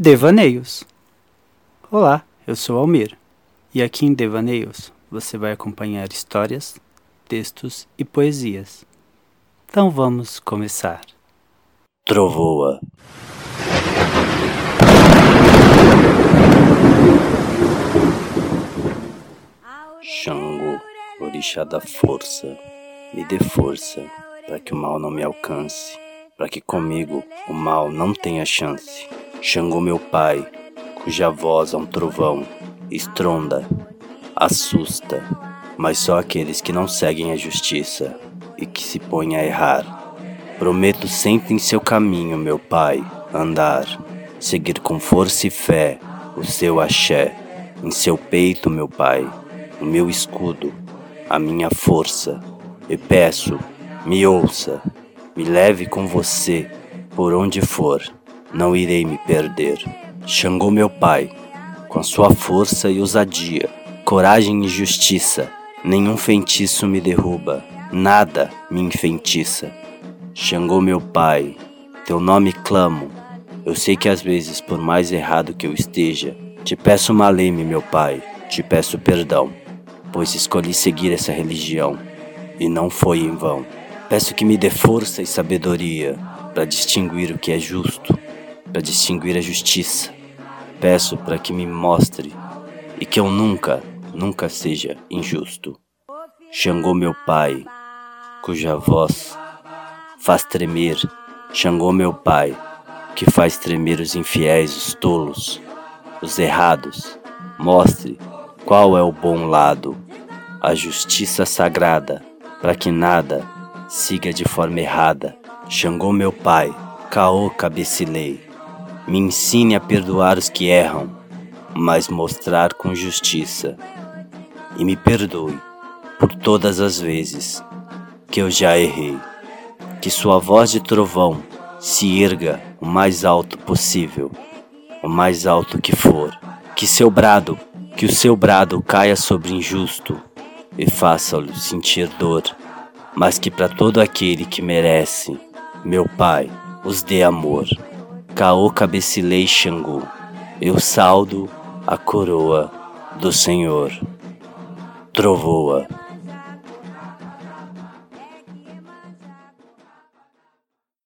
Devaneios. Olá, eu sou Almir e aqui em Devaneios você vai acompanhar histórias, textos e poesias. Então vamos começar. Trovoa. Xango, orixá da força, me dê força para que o mal não me alcance, para que comigo o mal não tenha chance. Xangô meu pai, cuja voz é um trovão, estronda, assusta, mas só aqueles que não seguem a justiça e que se põem a errar. Prometo sempre em seu caminho, meu pai, andar, seguir com força e fé o seu axé, em seu peito, meu pai, o meu escudo, a minha força. E peço, me ouça, me leve com você por onde for não irei me perder. Xangô meu pai, com sua força e ousadia, coragem e justiça, nenhum feitiço me derruba, nada me enfeitiça. Xangô meu pai, teu nome clamo, eu sei que às vezes, por mais errado que eu esteja, te peço maleme, meu pai, te peço perdão, pois escolhi seguir essa religião, e não foi em vão. Peço que me dê força e sabedoria para distinguir o que é justo para distinguir a justiça. Peço para que me mostre e que eu nunca, nunca seja injusto. Xangô meu pai, cuja voz faz tremer. Xangô meu pai, que faz tremer os infiéis, os tolos, os errados. Mostre qual é o bom lado, a justiça sagrada, para que nada siga de forma errada. Xangô meu pai, caô cabecilei. Me ensine a perdoar os que erram, mas mostrar com justiça. E me perdoe por todas as vezes que eu já errei. Que sua voz de trovão se erga o mais alto possível, o mais alto que for. Que seu brado, que o seu brado caia sobre injusto e faça-lhe sentir dor, mas que para todo aquele que merece, meu Pai, os dê amor. Caô cabecilei Xangô, eu saldo a coroa do Senhor. Trovoa.